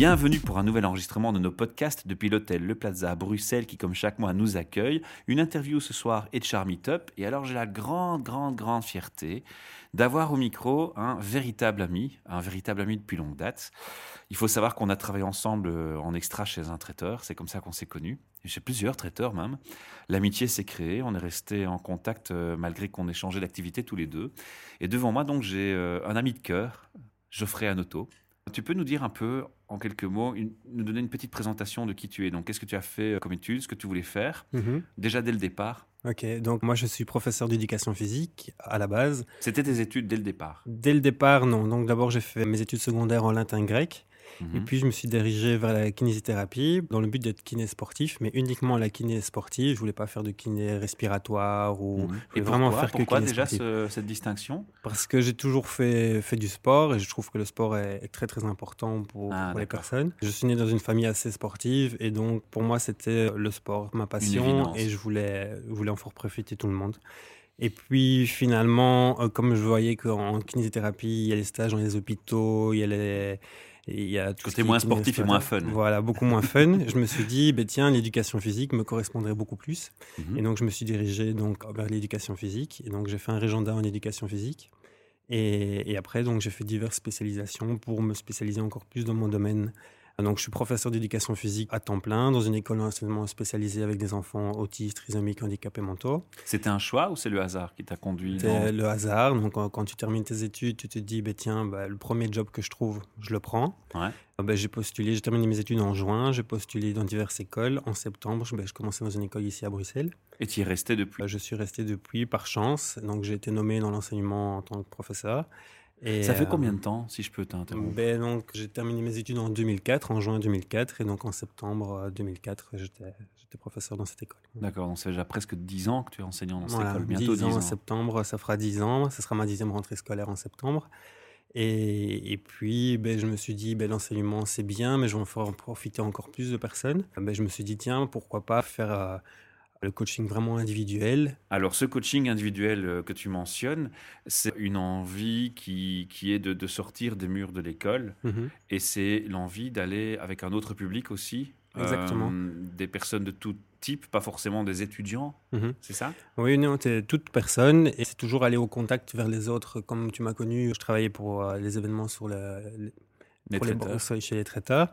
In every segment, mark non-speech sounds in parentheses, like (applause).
Bienvenue pour un nouvel enregistrement de nos podcasts depuis l'hôtel Le Plaza à Bruxelles qui, comme chaque mois, nous accueille. Une interview ce soir et de Charmy. Et alors, j'ai la grande, grande, grande fierté d'avoir au micro un véritable ami, un véritable ami depuis longue date. Il faut savoir qu'on a travaillé ensemble euh, en extra chez un traiteur. C'est comme ça qu'on s'est connus. Chez plusieurs traiteurs même. L'amitié s'est créée. On est resté en contact euh, malgré qu'on ait changé d'activité tous les deux. Et devant moi, donc, j'ai euh, un ami de cœur, Geoffrey Anoto. Tu peux nous dire un peu, en quelques mots, une- nous donner une petite présentation de qui tu es. Donc, qu'est-ce que tu as fait comme études, ce que tu voulais faire, Mhm. déjà dès le départ? Ok, donc moi je suis professeur d'éducation physique à la base. C'était tes études dès le départ? Dès le départ, non. Donc d'abord j'ai fait mes études secondaires en latin grec. Et Mhm. puis je me suis dirigé vers la kinésithérapie dans le but d'être kiné sportif, mais uniquement la kiné sportive. Je voulais pas faire de kiné respiratoire ou Mhm. je Et pourquoi, vraiment faire que pourquoi kiné déjà ce- cette distinction? Parce que j'ai toujours fait, fait du sport et je trouve que le sport est, est très très important pour, Ah, pour les personnes. Je suis né dans une famille assez sportive et donc pour moi c'était le sport, ma passion et je voulais, je voulais en faire profiter tout le monde. Et puis finalement, euh, comme je voyais qu'en kinésithérapie, il y a les stages dans les hôpitaux, il y a les... Il y a tout Côté moins sportif et moins fun. Voilà, beaucoup moins fun. je me suis dit, ben tiens, l'éducation physique me correspondrait beaucoup plus. Mhm. Et donc, je me suis dirigé donc, vers l'éducation physique. Et donc, j'ai fait un régenda en éducation physique. Et, et après, donc, j'ai fait diverses spécialisations pour me spécialiser encore plus dans mon domaine. Donc, je suis professeur d'éducation physique à temps plein dans une école d'enseignement spécialisée avec des enfants autistes, trisomiques, handicapés mentaux. C'était un choix ou c'est le hasard qui t'a conduit C'est le hasard. Donc, quand, tu termines tes études, tu te dis, ben, tiens, ben, le premier job que je trouve, je le prends. Ouais. Ah ben, j'ai postulé, j'ai terminé mes études en juin, j'ai postulé dans diverses écoles. En septembre, je, ben, je commençais dans une école ici à Bruxelles. Et tu y es resté depuis? Euh, Je suis resté depuis par chance, donc j'ai été nommé dans l'enseignement en tant que professeur. Et, Ça fait euh, combien de temps, si je peux t'interrompre ben, donc j'ai terminé mes études en 2004, en juin 2004, et donc en septembre euh, 2004, j'étais j'étais professeur dans cette école. D'accord, donc ça fait déjà presque 10 ans que tu es enseignant dans cette Voilà, école. Bientôt 10 10 ans en septembre, ça fera 10 ans, ce sera ma dixième rentrée scolaire en septembre. Et, et puis, ben, je me suis dit, ben, l'enseignement, c'est bien, mais je vais en faire profiter encore plus de personnes. Ben, je me suis dit, tiens, pourquoi pas faire euh, le coaching vraiment individuel Alors, ce coaching individuel euh, que tu mentionnes, c'est une envie qui, qui est de, de sortir des murs de l'école Mhm. et c'est l'envie d'aller avec un autre public aussi. Exactement. euh, des personnes de tout type, pas forcément des étudiants, Mhm. c'est ça? Oui, non, c'est toute personne et c'est toujours aller au contact vers les autres. Comme tu m'as connu, je travaillais pour euh, les événements sur le, Traiteurs. bourses chez les traiteurs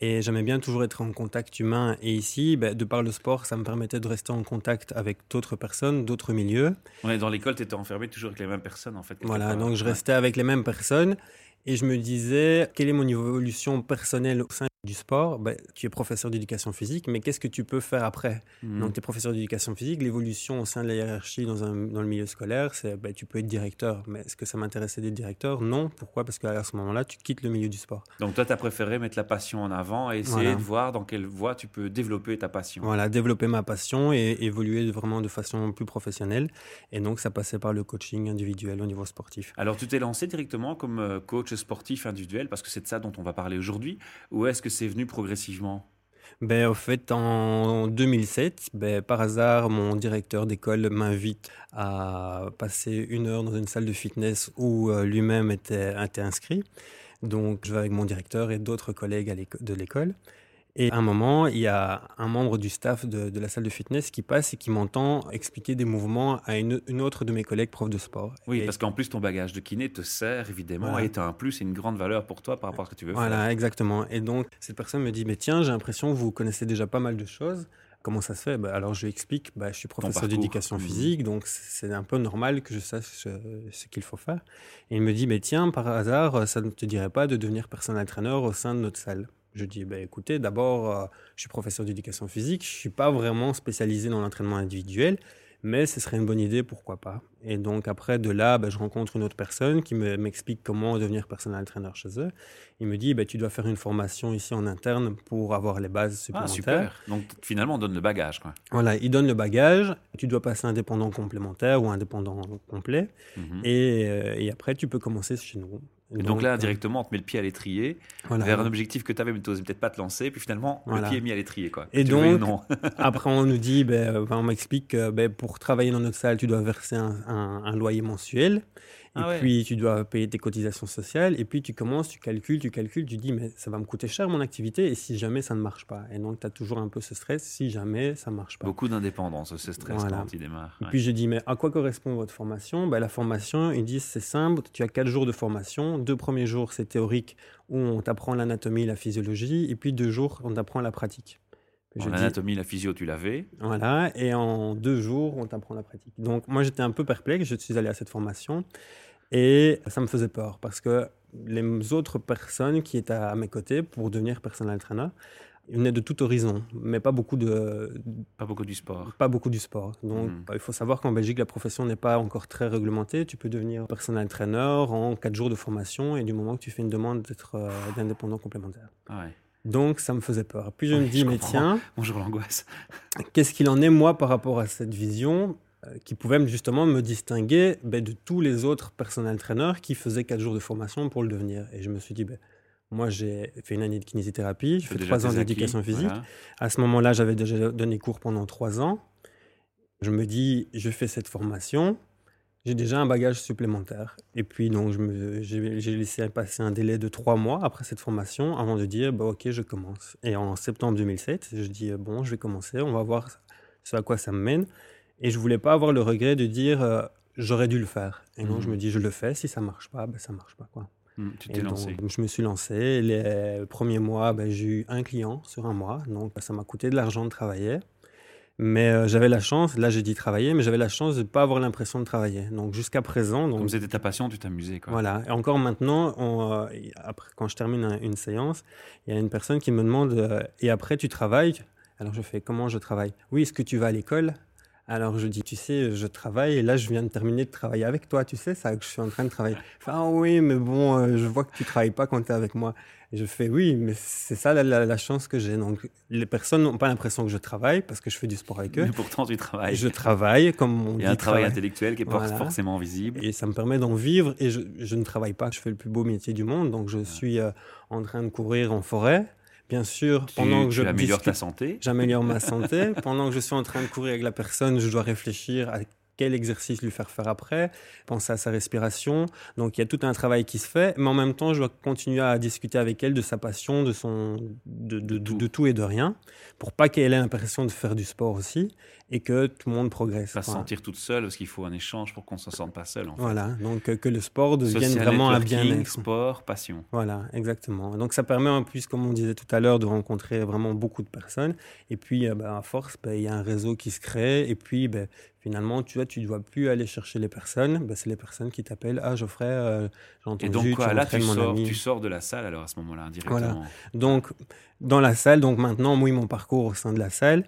et j'aimais bien toujours être en contact humain. Et ici, ben, de par le sport, ça me permettait de rester en contact avec d'autres personnes, d'autres milieux. On est dans l'école, tu étais enfermé toujours avec les mêmes personnes en fait. Voilà, donc je Ouais. restais avec les mêmes personnes et je me disais, quelle est mon évolution personnelle au sein du sport ben, Tu es professeur d'éducation physique, mais qu'est-ce que tu peux faire après Mhm. Donc, tu es professeur d'éducation physique. L'évolution au sein de la hiérarchie dans, un, dans le milieu scolaire, c'est ben, tu peux être directeur. Mais est-ce que ça m'intéressait d'être directeur? Non. Pourquoi? Parce qu'à ce moment-là, tu quittes le milieu du sport. Donc toi, tu as préféré mettre la passion en avant et essayer Voilà. de voir dans quelle voie tu peux développer ta passion. Voilà, développer ma passion et évoluer vraiment de façon plus professionnelle. Et donc, ça passait par le coaching individuel au niveau sportif. Alors tu t'es lancé directement comme euh, coach sportif individuel parce que c'est de ça dont on va parler aujourd'hui ou est-ce que c'est venu progressivement? Ben, fait, en 2007, ben, par hasard, mon directeur d'école m'invite à passer une heure dans une salle de fitness où euh, lui-même était, inscrit. Donc, je vais avec mon directeur et d'autres collègues de l'école. Et à un moment, il y a un membre du staff de, de la salle de fitness qui passe et qui m'entend expliquer des mouvements à une, une autre de mes collègues profs de sport. Oui, Et- parce qu'en plus ton bagage de kiné te sert évidemment Voilà. et tu as un plus et une grande valeur pour toi par rapport à ce que tu veux faire. Voilà, exactement. Et donc, cette personne me dit, mais tiens, j'ai l'impression que vous connaissez déjà pas mal de choses. Comment ça se fait? Bah, Alors, je lui explique, bah, je suis professeur d'éducation Mhm. physique, donc c'est un peu normal que je sache ce qu'il faut faire. Et il me dit, mais tiens, par hasard, ça ne te dirait pas de devenir personnel trainer au sein de notre salle? Je dis, bah, écoutez, d'abord, euh, je suis professeur d'éducation physique, je ne suis pas vraiment spécialisé dans l'entraînement individuel, mais ce serait une bonne idée, pourquoi pas. Et donc après, de là, bah, je rencontre une autre personne qui me- m'explique comment devenir personnel trainer chez eux. Il me dit, bah, tu dois faire une formation ici en interne pour avoir les bases Ah, supplémentaires. super. Donc finalement, on donne le bagage. Quoi. Voilà, il donne le bagage, tu dois passer indépendant complémentaire ou indépendant complet, Mhm. et, euh, et après tu peux commencer chez nous. Et donc, là, directement, on te met le pied à l'étrier vers un objectif que tu avais, mais tu n'osais peut-être pas te lancer. Puis finalement, le pied est mis à l'étrier. Quoi. Et donc, (laughs) après, on nous dit, ben, on m'explique que ben, pour travailler dans notre salle, tu dois verser un loyer mensuel. Ah et puis, tu dois payer tes cotisations sociales. Et puis, tu commences, tu calcules, tu calcules, tu dis, mais ça va me coûter cher mon activité. Et si jamais ça ne marche pas Et donc, tu as toujours un peu ce stress si jamais ça ne marche pas. Beaucoup d'indépendance, ce stress quand tu démarres. Et puis, je dis, mais à quoi correspond votre formation? Ben, La formation, ils disent, c'est simple. Tu as quatre jours de formation. Deux premiers jours, c'est théorique où on t'apprend l'anatomie, la physiologie. Et puis, deux jours, on t'apprend la pratique. L'anatomie, la physio, tu l'avais. Voilà, et en deux jours, on t'apprend la pratique. Donc, moi, j'étais un peu perplexe. Je suis allé à cette formation. Et ça me faisait peur parce que les autres personnes qui étaient à mes côtés pour devenir personnel trainer venaient de tout horizon, mais pas beaucoup de... Pas beaucoup du sport. Pas beaucoup du sport. Donc, hmm. il faut savoir qu'en Belgique, la profession n'est pas encore très réglementée. Tu peux devenir personnel trainer en quatre jours de formation et du moment que tu fais une demande d'être euh, d'indépendant complémentaire. Ah ouais. Donc, ça me faisait peur. Puis je me dis, mais tiens... Bonjour l'angoisse. Qu'est-ce qu'il en est, moi, par rapport à cette vision euh, qui pouvait justement me distinguer ben, de tous les autres personnels traîneurs qui faisaient quatre jours de formation pour le devenir. Et je me suis dit, ben, moi j'ai fait une année de kinésithérapie, j'ai fait trois ans d'éducation physique. À ce moment-là, j'avais déjà donné cours pendant trois ans. Je me dis, je fais cette formation, j'ai déjà un bagage supplémentaire. Et puis, donc, j'ai laissé passer un délai de trois mois après cette formation avant de dire, bah, OK, je commence. Et en septembre 2007, je dis, bon, je vais commencer, on va voir ce à quoi ça me mène. Et je voulais pas avoir le regret de dire euh, j'aurais dû le faire. Et non, je me mmh. dis je le fais. Si ça marche pas, ben ça marche pas quoi. Mmh, tu t'es lancé. je me suis lancé. Les premiers mois, ben, j'ai eu un client sur un mois, donc ça m'a coûté de l'argent de travailler. Mais euh, j'avais la chance, là j'ai dit travailler, mais j'avais la chance de ne pas avoir l'impression de travailler. Donc jusqu'à présent. Donc, Comme c'était ta passion, tu t'amusais. Quoi. Voilà. Et encore maintenant, euh, après, quand je termine une séance, il y a une personne qui me demande Et après tu travailles? Alors je fais Comment je travaille? Oui, est-ce que tu vas à l'école? Alors je dis, tu sais, je travaille et là je viens de terminer de travailler avec toi, tu sais ça, que je suis en train de travailler. ah oui, mais bon, euh, je vois que tu travailles pas quand tu es avec moi. Et je fais oui, mais c'est ça la, chance que j'ai. Donc les personnes n'ont pas l'impression que je travaille parce que je fais du sport avec eux. Mais pourtant tu travailles. Je travaille comme on Il y a un travail, intellectuel qui est pas forcément visible. Et ça me permet d'en vivre et je, je, ne travaille pas. Je fais le plus beau métier du monde, donc je suis euh, en train de courir en forêt Bien sûr, pendant que je améliore ta santé. J'améliore ma santé. pendant que je suis en train de courir avec la personne, je dois réfléchir à quel exercice lui faire faire après, penser à sa respiration. Donc il y a tout un travail qui se fait, mais en même temps, je dois continuer à discuter avec elle de sa passion, de, son, de, de, de, tout. et de rien, pour pas qu'elle ait l'impression de faire du sport aussi et que tout le monde progresse. Pas se sentir toute seule, parce qu'il faut un échange pour qu'on ne se sente pas seul. En fait. Voilà, donc que le sport devienne vraiment un bien-être. sport, passion. Voilà, exactement. Donc ça permet en plus, comme on disait tout à l'heure, de rencontrer vraiment beaucoup de personnes. Et puis, euh, bah, à force, bah, il y a un réseau qui se crée. Et puis, bah, finalement, tu vois, tu ne dois plus aller chercher les personnes. Bah, c'est les personnes qui t'appellent. Ah, Geoffrey, euh, j'ai entendu. Et donc, quoi, là, tu sors, tu sors de la salle alors à ce moment-là, directement. Voilà. Donc, dans la salle, donc maintenant, moi, mon parcours au sein de la salle,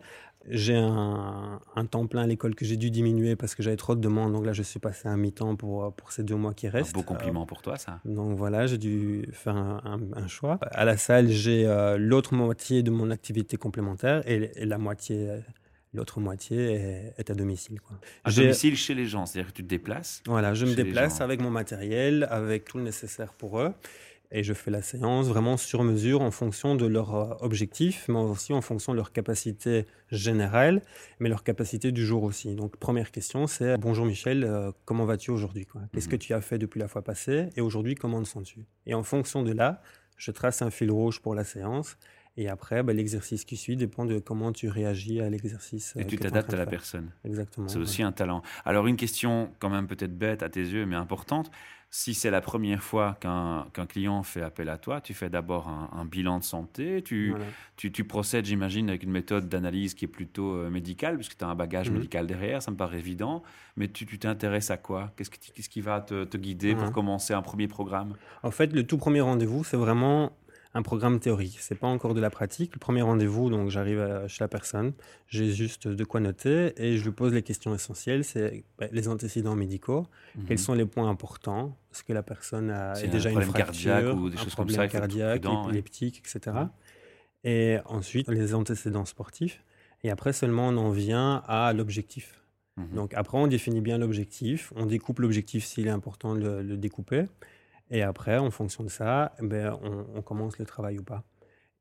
j'ai un, temps plein à l'école que j'ai dû diminuer parce que j'avais trop de demandes. Donc là, je suis passé à mi-temps pour, pour ces deux mois qui restent. Un beau compliment pour toi, ça. Donc voilà, j'ai dû faire un, choix. À la salle, j'ai euh, l'autre moitié de mon activité complémentaire et, la moitié, l'autre moitié est, à domicile. Quoi. À domicile chez les gens, c'est-à-dire que tu te déplaces Voilà, je me déplace avec mon matériel, avec tout le nécessaire pour eux. Et je fais la séance vraiment sur mesure en fonction de leur euh, objectif, mais aussi en fonction de leur capacité générale, mais leur capacité du jour aussi. Donc, première question, c'est Bonjour Michel, euh, comment vas-tu aujourd'hui Qu'est-ce que mhm. tu as fait depuis la fois passée Et aujourd'hui, comment te sens-tu? Et en fonction de là, je trace un fil rouge pour la séance. Et après, bah, l'exercice qui suit dépend de comment tu réagis à l'exercice. Et euh, tu t'adaptes à la personne. Exactement. C'est aussi un talent. Alors, une question quand même peut-être bête à tes yeux, mais importante. Si c'est la première fois qu'un client fait appel à toi, tu fais d'abord un, bilan de santé, tu, tu, procèdes, j'imagine, avec une méthode d'analyse qui est plutôt euh, médicale, puisque tu as un bagage mhm. médical derrière, ça me paraît évident, mais tu t'intéresses à quoi? Qu'est-ce qui, qui va te, te guider pour commencer un premier programme? En fait, le tout premier rendez-vous, c'est vraiment un programme théorique. C'est pas encore de la pratique. Le premier rendez-vous, donc j'arrive chez la personne, j'ai juste de quoi noter et je lui pose les questions essentielles. C'est bah, les antécédents médicaux. Mhm. Quels sont les points importants? Est-ce que la personne a déjà une fracture, ou des choses comme ça, cardiaque, épileptique, etc. Et ensuite les antécédents sportifs. Et après seulement on en vient à l'objectif. Mhm. Donc après on définit bien l'objectif. On découpe l'objectif s'il est important de le découper. Et après, en fonction de ça, ben, on, on commence le travail ou pas.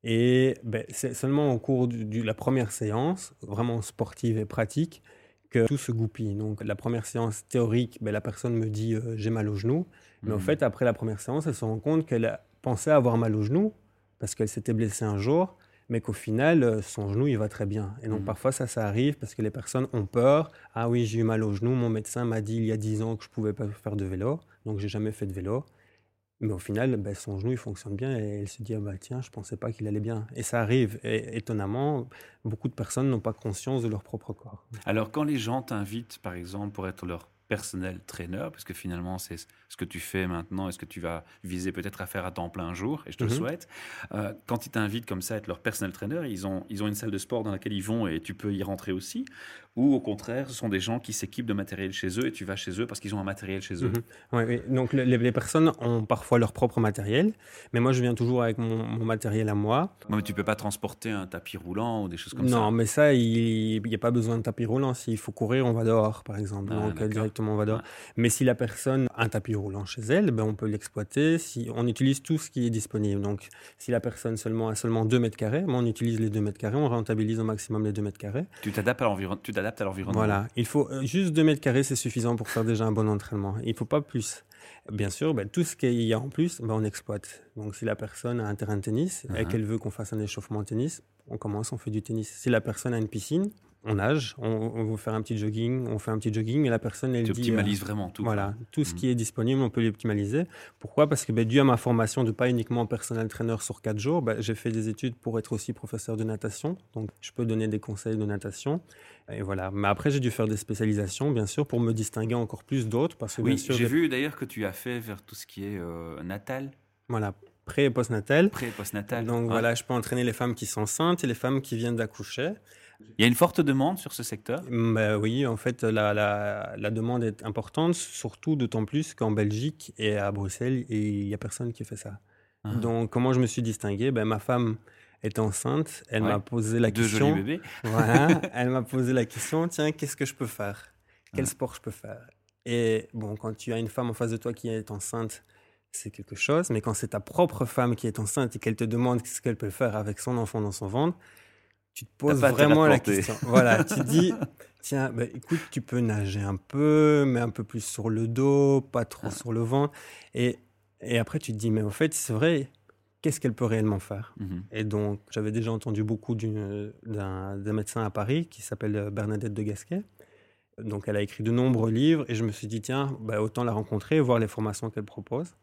Et ben, c'est seulement au cours de la première séance, vraiment sportive et pratique, que tout se goupille. Donc la première séance théorique, ben, la personne me dit euh, j'ai mal au genou. Mais en Mhm. fait, après la première séance, elle se rend compte qu'elle pensé avoir mal au genou parce qu'elle s'était blessée un jour, mais qu'au final, euh, son genou, il va très bien. Et donc Mhm. parfois, ça, ça arrive parce que les personnes ont peur. Ah oui, j'ai eu mal au genou, mon médecin m'a dit il y a 10 ans que je pouvais pas faire de vélo, donc j'ai jamais fait de vélo. Mais au final, ben, son genou, il fonctionne bien et elle se dit, ah bah, tiens, je pensais pas qu'il allait bien. Et ça arrive. Et étonnamment, beaucoup de personnes n'ont pas conscience de leur propre corps. Alors, quand les gens t'invitent, par exemple, pour être leur personnel trainer, parce que finalement, c'est ce que tu fais maintenant et ce que tu vas viser peut-être à faire à temps plein un jour, et je te le Mhm. souhaite, euh, quand ils t'invitent comme ça à être leur personnel trainer, ils ont, ils ont une salle de sport dans laquelle ils vont et tu peux y rentrer aussi, ou au contraire, ce sont des gens qui s'équipent de matériel chez eux et tu vas chez eux parce qu'ils ont un matériel chez eux. Mhm. Oui. Donc le- les, les personnes ont parfois leur propre matériel, mais moi je viens toujours avec mon, mon matériel à moi. Ouais, mais tu peux pas transporter un tapis roulant ou des choses comme ça. non, mais ça, il n'y a pas besoin de tapis roulant. S'il faut courir, on va dehors, par exemple. Ah, Donc Ouais. Mais si la personne a un tapis roulant chez elle, ben, on peut l'exploiter. Si on utilise tout ce qui est disponible. Donc si la personne seulement a seulement 2 mètres carrés, ben, on utilise les 2 mètres carrés, on rentabilise au maximum les 2 mètres carrés. Tu t'adaptes à l'environ- tu t'adaptes à l'environnement. Voilà, il faut euh, juste 2 mètres carrés, c'est suffisant pour faire déjà un bon entraînement. Il ne faut pas plus. Bien sûr, ben, tout ce qu'il y a en plus, ben, on exploite. Donc si la personne a un terrain de tennis et Mhm. qu'elle veut qu'on fasse un échauffement de tennis, on commence, on fait du tennis. Si la personne a une piscine, on nage, on, on veut faire un petit jogging, on fait un petit jogging et la personne, elle Tu dit... optimalises vraiment tout. Voilà, tout ce Mhm. qui est disponible, on peut l'optimaliser. Pourquoi? Parce que ben, dû à ma formation de pas uniquement personnel trainer sur 4 jours, ben, j'ai fait des études pour être aussi professeur de natation. Donc, je peux donner des conseils de natation. Et voilà. Mais après, j'ai dû faire des spécialisations, bien sûr, pour me distinguer encore plus d'autres. Parce que, Oui, j'ai vu d'ailleurs que tu as fait vers tout ce qui est euh, natal, voilà, pré- et postnatal. pré- et postnatal. Donc, Ouais. voilà, je peux entraîner les femmes qui sont enceintes et les femmes qui viennent d'accoucher. Il y a une forte demande sur ce secteur. Ben oui, en fait, la, la, la demande est importante, surtout d'autant plus qu'en Belgique et à Bruxelles, il n'y a personne qui fait ça. Ah. Donc, comment je me suis distingué? Ben, Ma femme est enceinte, elle Ouais. m'a posé la Deux jolis question. bébés. (laughs) Voilà, elle m'a posé la question tiens, qu'est-ce que je peux faire? Quel Ouais. sport je peux faire Et bon, quand tu as une femme en face de toi qui est enceinte, c'est quelque chose, mais quand c'est ta propre femme qui est enceinte et qu'elle te demande ce qu'elle peut faire avec son enfant dans son ventre, tu te poses vraiment la question. Voilà, tu te dis (laughs) tiens, ben, écoute, tu peux nager un peu, mais un peu plus sur le dos, pas trop Ah. sur le ventre. Et, et après, tu te dis mais en fait, c'est vrai, qu'est-ce qu'elle peut réellement faire? Mhm. et donc, j'avais déjà entendu beaucoup d'un médecin à Paris qui s'appelle euh, Bernadette de Gasquet. Donc, elle a écrit de nombreux livres et je me suis dit, tiens, bah, autant la rencontrer et voir les formations qu'elle propose.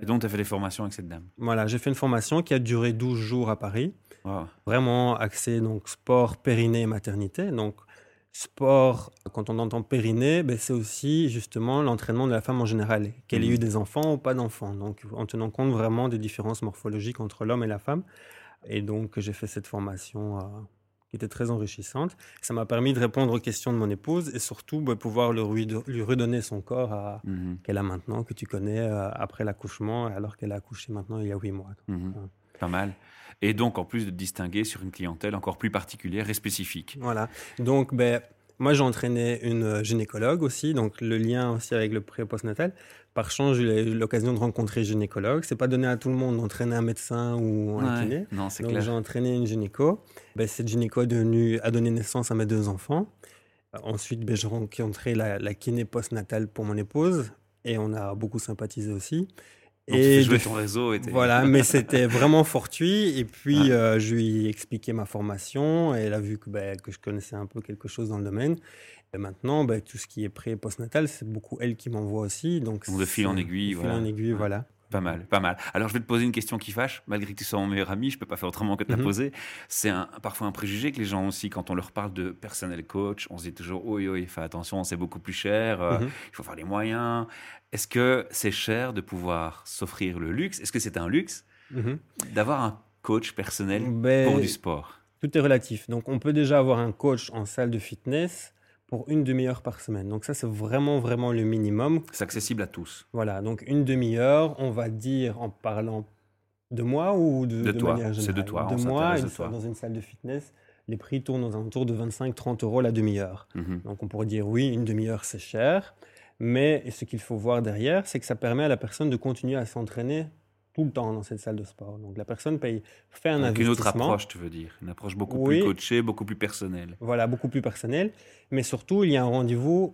Et donc, tu as fait des formations avec cette dame. Voilà, j'ai fait une formation qui a duré 12 jours à Paris, Wow. vraiment axée donc sport, périnée et maternité. Donc, sport, quand on entend périnée, ben, c'est aussi justement l'entraînement de la femme en général, qu'elle ait Mhm. eu des enfants ou pas d'enfants. Donc, en tenant compte vraiment des différences morphologiques entre l'homme et la femme. Et donc, j'ai fait cette formation euh, qui était très enrichissante. Ça m'a permis de répondre aux questions de mon épouse et surtout ben, pouvoir lui, lui redonner son corps à- Mhm. qu'elle a maintenant, que tu connais euh, après l'accouchement, alors qu'elle a accouché maintenant il y a huit mois. Mhm. Ouais. Pas mal. Et donc, en plus de distinguer sur une clientèle encore plus particulière et spécifique. Voilà. Donc, ben, moi, j'ai entraîné une euh, gynécologue aussi, donc le lien aussi avec le pré- postnatal. Par chance, j'ai eu l'occasion de rencontrer une gynécologue. C'est pas donné à tout le monde d'entraîner un médecin ou un Ouais. kiné. Non, c'est Donc, clair. j'ai entraîné une gynéco. Ben, cette gynéco a donné naissance à mes deux enfants. Euh, Ensuite, ben, j'ai rencontré la, la kiné postnatale pour mon épouse et on a beaucoup sympathisé aussi. Donc, tu fais Et ton réseau. Et voilà, mais (laughs) c'était vraiment fortuit. Et puis, Ah. euh, je lui ai expliqué ma formation. Et elle a vu que, ben, que je connaissais un peu quelque chose dans le domaine. Et maintenant, ben, tout ce qui est pré- et postnatal, c'est beaucoup elle qui m'envoie aussi. Donc, de fil en aiguille, de fil voilà. en aiguille, Ouais. voilà. Pas mal, pas mal. Alors, je vais te poser une question qui fâche, malgré que tu sois mon meilleur ami, je peux pas faire autrement que de la Mhm. poser. C'est un, parfois un préjugé que les gens ont aussi, quand on leur parle de personnel coach, on se dit toujours, oui, oui, fais attention, c'est beaucoup plus cher, euh, Mhm. il faut faire les moyens. Est-ce que c'est cher de pouvoir s'offrir le luxe? Est-ce que c'est un luxe Mhm. d'avoir un coach personnel Ben, pour du sport? Tout est relatif. Donc, on peut déjà avoir un coach en salle de fitness pour une demi-heure par semaine. Donc, ça, c'est vraiment, vraiment le minimum. C'est accessible à tous. Voilà, donc une demi-heure, on va dire en parlant de moi ou de, De toi, manière c'est de toi, De moi, de toi. dans une salle de fitness, les prix tournent aux alentours de 25-30 euros la demi-heure. Mhm. Donc on pourrait dire oui, une demi-heure c'est cher, Mais ce qu'il faut voir derrière, c'est que ça permet à la personne de continuer à s'entraîner tout le temps dans cette salle de sport. Donc la personne paye, fait un Donc investissement. une autre approche, tu veux dire. Une approche beaucoup Oui. plus coachée, beaucoup plus personnelle. Voilà, beaucoup plus personnel. Mais surtout, il y a un rendez-vous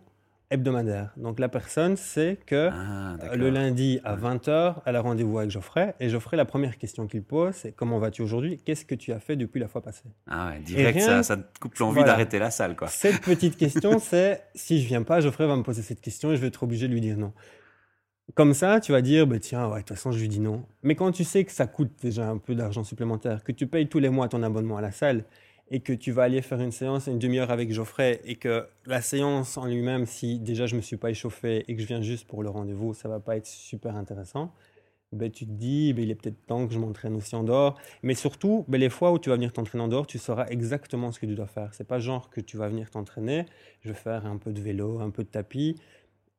hebdomadaire. Donc la personne sait que Ah, euh, le lundi à 20h, elle a rendez-vous avec Geoffrey. Et Geoffrey, la première question qu'il pose, c'est comment vas-tu aujourd'hui? Qu'est-ce que tu as fait depuis la fois passée? Ah ouais, direct, rien- ça, ça te coupe l'envie Voilà. d'arrêter la salle, quoi. Cette petite (laughs) question, c'est si je viens pas, Geoffrey va me poser cette question et je vais être obligé de lui dire non. Comme ça, tu vas dire, bah, tiens, ouais, de toute façon, je lui dis non. Mais quand tu sais que ça coûte déjà un peu d'argent supplémentaire, que tu payes tous les mois ton abonnement à la salle et que tu vas aller faire une séance, une demi-heure avec Geoffrey et que la séance en lui-même, si déjà je me suis pas échauffé et que je viens juste pour le rendez-vous, ça va pas être super intéressant. Ben, tu te dis, ben, il est peut-être temps que je m'entraîne aussi en dehors. Mais surtout, ben, les fois où tu vas venir t'entraîner en dehors, tu sauras exactement ce que tu dois faire. C'est pas genre que tu vas venir t'entraîner, je vais faire un peu de vélo, un peu de tapis,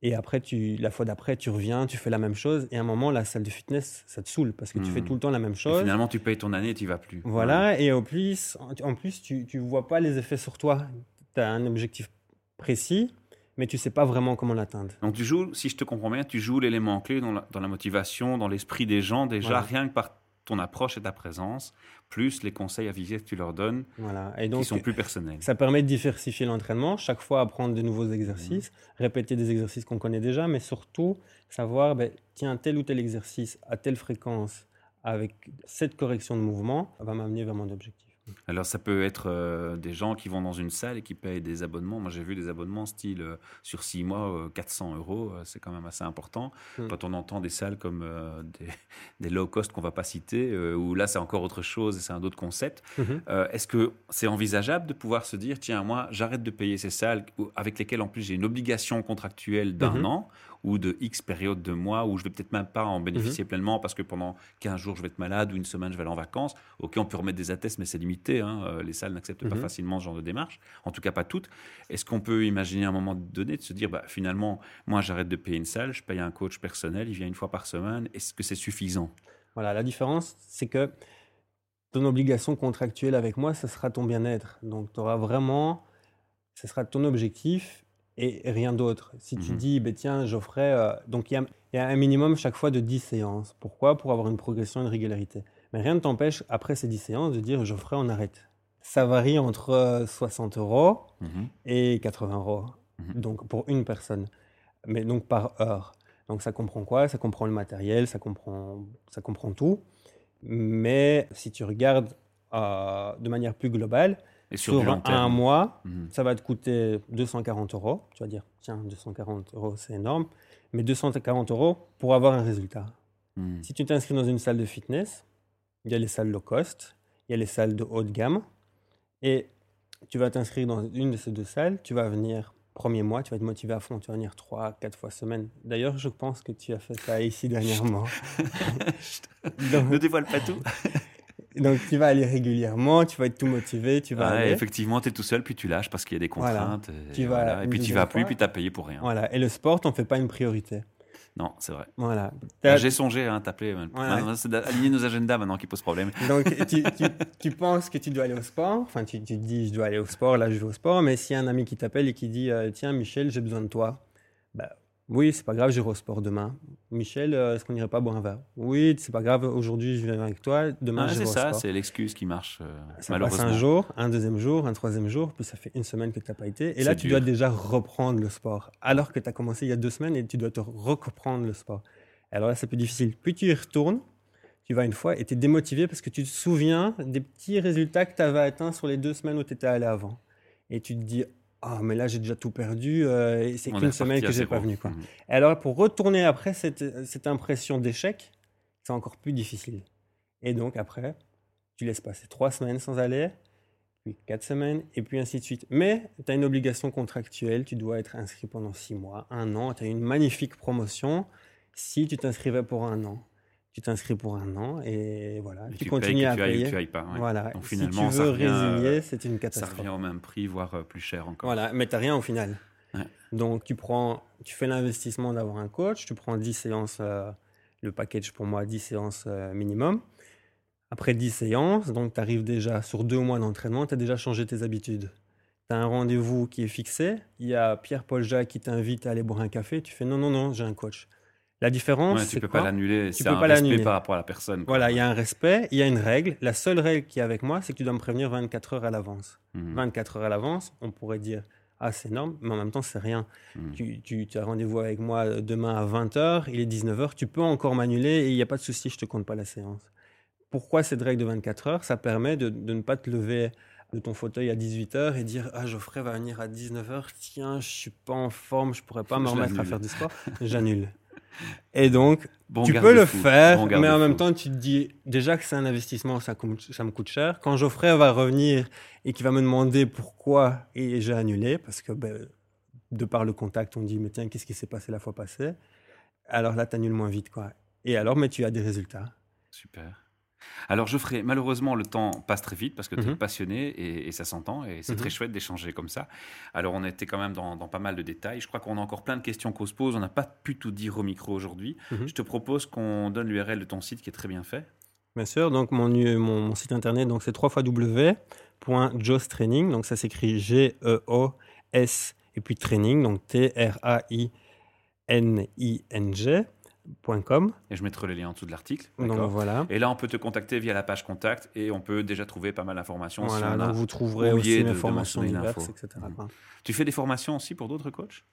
et après, tu, la fois d'après, tu reviens, tu fais la même chose, et à un moment, la salle de fitness, ça te saoule, parce que tu fais tout le temps la même Et chose. finalement, tu payes ton année et tu vas plus. Voilà, et au plus, en, en plus, tu ne vois pas les effets sur toi. Tu as un objectif précis, mais tu sais pas vraiment comment l'atteindre. Donc tu joues, si je te comprends bien, tu joues l'élément clé dans la, dans la motivation, dans l'esprit des gens, déjà Voilà. rien que par ton approche et ta présence, plus les conseils avisés que tu leur donnes, Voilà. Et donc, qui sont plus personnels. Ça permet de diversifier l'entraînement, chaque fois apprendre de nouveaux exercices, répéter des exercices qu'on connaît déjà, mais surtout savoir, ben, tiens, tel ou tel exercice à telle fréquence, avec cette correction de mouvement, va m'amener vers mon objectif. Alors ça peut être euh, des gens qui vont dans une salle et qui payent des abonnements. Moi j'ai vu des abonnements style euh, sur six mois, euh, 400 euros, euh, c'est quand même assez important. Mm. Quand on entend des salles comme des, (laughs) des low cost qu'on va pas citer, où là c'est encore autre chose et c'est un autre concept. Mhm. Est-ce que c'est envisageable de pouvoir se dire, tiens, moi, j'arrête de payer ces salles avec lesquelles, en plus, j'ai une obligation contractuelle d'un Mhm. an ou de X période de mois où je vais peut-être même pas en bénéficier Mhm. pleinement parce que pendant 15 jours, je vais être malade ou une semaine, je vais aller en vacances. Ok, on peut remettre des attestes, mais c'est limité. hein. Euh, Les salles n'acceptent pas Mhm. facilement ce genre de démarche, en tout cas pas toutes. Est-ce qu'on peut imaginer à un moment donné de se dire, bah, finalement, moi, j'arrête de payer une salle, je paye un coach personnel, il vient une fois par semaine. Est-ce que c'est suffisant? Voilà, la différence, c'est que ton obligation contractuelle avec moi, ce sera ton bien-être. Donc, tu auras vraiment, ce sera ton objectif et rien d'autre. Si tu Mhm. dis, ben, tiens, Geoffrey, euh, donc il y a, il y a un minimum chaque fois de 10 séances. Pourquoi? Pour avoir une progression et une régularité. Mais rien ne t'empêche, après ces 10 séances, de dire, Geoffrey, on arrête. Ça varie entre euh, 60 euros Mhm. et 80 euros. Mhm. Donc pour une personne, mais donc par heure. Donc ça comprend quoi? Ça comprend le matériel, ça comprend, ça comprend tout. Mais si tu regardes euh, de manière plus globale, Et sur, un terme mois, Mhm. ça va te coûter 240 euros. Tu vas dire, tiens, 240 euros, c'est énorme. Mais 240 euros pour avoir un résultat. Mhm. Si tu t'inscris dans une salle de fitness, il y a les salles low cost, il y a les salles de haut de gamme, et tu vas t'inscrire dans une de ces deux salles, tu vas venir premier mois, tu vas être motivé à fond, tu vas venir trois, quatre fois semaine. D'ailleurs, je pense que tu as fait ça ici dernièrement. (laughs) Ne donc, dévoile pas tout. (laughs) donc, tu vas aller régulièrement, tu vas être tout motivé, tu vas Ouais, aller. effectivement, tu es tout seul, puis tu lâches parce qu'il y a des Voilà. contraintes. Et, Tu vas voilà. et une puis tu vas plus, fois. puis tu as payé pour rien. Voilà. Et le sport, t'en fais pas une priorité. Non, c'est vrai. Voilà. T'as- J'ai songé à t'appeler. Ouais. Maintenant, C'est d'aligner nos agendas maintenant qui pose problème. Donc, (laughs) tu, tu- tu penses que tu dois aller au sport, enfin, tu, tu te dis, je dois aller au sport, là, je vais au sport, mais s'il y a un ami qui t'appelle et qui dit, euh, tiens, Michel, j'ai besoin de toi, bah, oui, c'est pas grave, j'irai au sport demain. Michel, euh, est-ce qu'on n'irait pas boire un verre? Oui, c'est pas grave, aujourd'hui, je viens avec toi, demain, Ouais, je vais c'est au ça, sport. c'est l'excuse qui marche euh, Ça passe malheureusement. un jour, un deuxième jour, un troisième jour, puis ça fait une semaine que tu n'as pas été. Et là, C'est tu dois déjà reprendre le sport, alors que tu as commencé il y a deux semaines et tu dois te reprendre le sport. Alors là, c'est plus difficile. Puis tu y retournes, tu vas une fois et tu es démotivé parce que tu te souviens des petits résultats que tu avais atteints sur les deux semaines où tu étais allé avant. Et tu te dis, ah, mais là, j'ai déjà tout perdu, euh, et c'est qu'une semaine que j'ai pas venu. Quoi. Mhm. Et alors, pour retourner après cette, cette impression d'échec, c'est encore plus difficile. Et donc, après, tu laisses passer trois semaines sans aller, puis quatre semaines, et puis ainsi de suite. Mais tu as une obligation contractuelle, tu dois être inscrit pendant six mois, un an, tu as une magnifique promotion si tu t'inscrivais pour un an. Tu t'inscris pour un an, et voilà, Et tu, tu payes continues que à tu ailles payer. tu ailles pas. ouais. Voilà, Donc si finalement, tu ça revient, euh, résilier, c'est une Ça catastrophe. revient au même prix, voire euh, plus cher encore. Voilà, mais tu rien au final. Ouais. Donc, tu, prends, tu fais l'investissement d'avoir un coach, tu prends 10 séances, euh, le package pour moi, 10 séances euh, minimum. Après 10 séances, donc tu arrives déjà sur deux mois d'entraînement, tu as déjà changé tes habitudes. tu as un rendez-vous qui est fixé, il y a Pierre-Paul Jacques qui t'invite à aller boire un café, tu fais non, non, non, j'ai un coach. La différence, Ouais, tu peux quoi pas l'annuler. Tu peux un pas l'annuler. par rapport à la personne. quoi. Voilà, il y a un respect, il y a une règle. La seule règle qui est avec moi, c'est que tu dois me prévenir 24 heures à l'avance. Mhm. 24 heures à l'avance, on pourrait dire, ah, c'est énorme, mais en même temps, c'est rien. Mhm. Tu, tu- tu as rendez-vous avec moi euh, demain à 20h, il est 19h, tu peux encore m'annuler et il n'y a pas de souci, je te compte pas la séance. Pourquoi cette règle de 24 heures? Ça permet de, de ne pas te lever de ton fauteuil à 18h et dire Ah, Geoffrey va venir à 19h, tiens, je suis pas en forme, je pourrais pas (laughs) me remettre à faire du sport. J'annule. (laughs) Et donc, Bon tu peux le faire, Bon mais en même temps, tu te dis déjà que c'est un investissement, ça, me coûte cher. Quand Geoffrey va revenir et qu'il va me demander pourquoi j'ai annulé, parce que ben, de par le contact, on dit mais tiens, qu'est-ce qui s'est passé la fois passée? Alors là, tu annules moins vite. quoi. Et alors, mais tu as des résultats. Super. Alors Geoffrey, malheureusement le temps passe très vite parce que tu es Mhm. passionné et, et ça s'entend et c'est Mhm. très chouette d'échanger comme ça. Alors on était quand même dans, dans pas mal de détails. Je crois qu'on a encore plein de questions qu'on se pose. On n'a pas pu tout dire au micro aujourd'hui. Mhm. Je te propose qu'on donne l'URL de ton site qui est très bien fait. Bien sûr, donc mon, nu- mon, mon site internet, donc c'est www.jostraining, donc ça s'écrit G-E-O-S et puis training, donc Et je mettrai les liens en dessous de l'article. Voilà. Et là, on peut te contacter via la page contact et on peut déjà trouver pas mal d'informations. Voilà, donc vous trouverez aussi de- mes de formations mentionner diverses, l'info. etc. Tu fais des formations aussi pour d'autres coachs?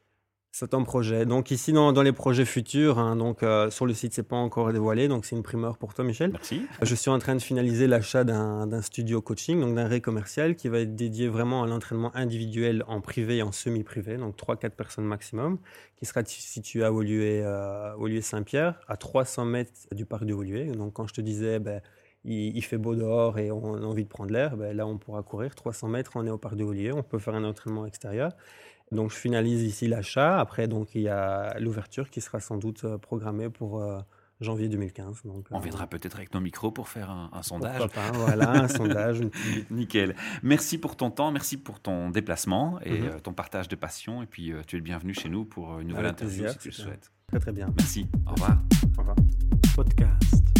C'est un projet. Donc ici, dans, dans les projets futurs, hein, donc euh, sur le site, c'est pas encore dévoilé, donc c'est une primeur pour toi, Michel. Merci. Je suis en train de finaliser l'achat d'un studio coaching, donc d'un ré commercial qui va être dédié vraiment à l'entraînement individuel en privé et en semi-privé, donc 3-4 personnes maximum, qui sera situé à Woluwe, euh, Woluwe-Saint-Pierre, à 300 mètres du parc de Woluwe. Donc quand je te disais, ben, il, il fait beau dehors et on a envie de prendre l'air, ben, là on pourra courir 300 mètres, on est au parc de Woluwe, on peut faire un entraînement extérieur. Donc je finalise ici l'achat. Après, donc il y a l'ouverture qui sera sans doute euh, programmée pour euh, janvier 2015. Donc, On euh, viendra peut-être avec nos micros pour faire un, un sondage. pas, voilà, un sondage. une (laughs) Nickel. Merci pour ton temps, merci pour ton déplacement et Mhm. euh, ton partage de passion. Et puis, euh, tu es le bienvenu chez nous pour une nouvelle Avec interview plaisir, si tu le souhaites. Très très bien. Merci. Au revoir. Au revoir. Podcast.